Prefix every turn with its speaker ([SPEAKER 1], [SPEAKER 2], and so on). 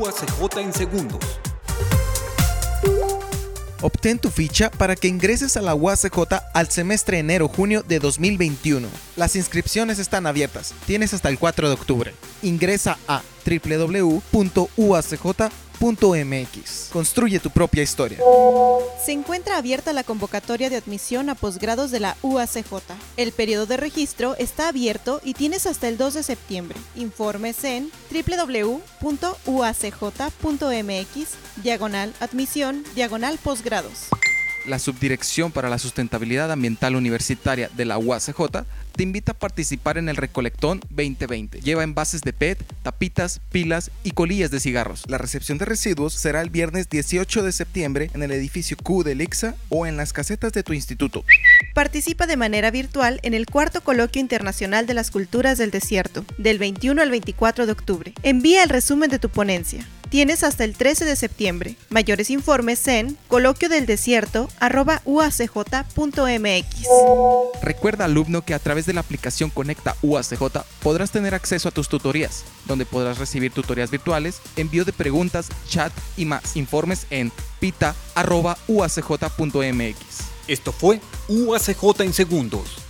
[SPEAKER 1] UACJ en segundos.
[SPEAKER 2] Obtén tu ficha para que ingreses a la UACJ al semestre enero-junio de 2021. Las inscripciones están abiertas. Tienes hasta el 4 de octubre. Ingresa a www.uacj.com MX. Construye tu propia historia.
[SPEAKER 3] Se encuentra abierta la convocatoria de admisión a posgrados de la UACJ. El periodo de registro está abierto y tienes hasta el 2 de septiembre. Informes en www.uacj.mx, diagonal admisión, diagonal posgrados
[SPEAKER 4] la Subdirección para la Sustentabilidad Ambiental Universitaria de la UACJ te invita a participar en el Recolectón 2020. Lleva envases de PET, tapitas, pilas y colillas de cigarros.
[SPEAKER 2] La recepción de residuos será el viernes 18 de septiembre en el edificio Q del IXA o en las casetas de tu instituto.
[SPEAKER 3] Participa de manera virtual en el cuarto coloquio internacional de las culturas del desierto, del 21 al 24 de octubre. Envía el resumen de tu ponencia. Tienes hasta el 13 de septiembre. Mayores informes en coloquio del
[SPEAKER 4] Recuerda, alumno, que a través de la aplicación Conecta UACJ podrás tener acceso a tus tutorías, donde podrás recibir tutorías virtuales, envío de preguntas, chat y más. Informes en pita.uacj.mx.
[SPEAKER 1] Esto fue UACJ en segundos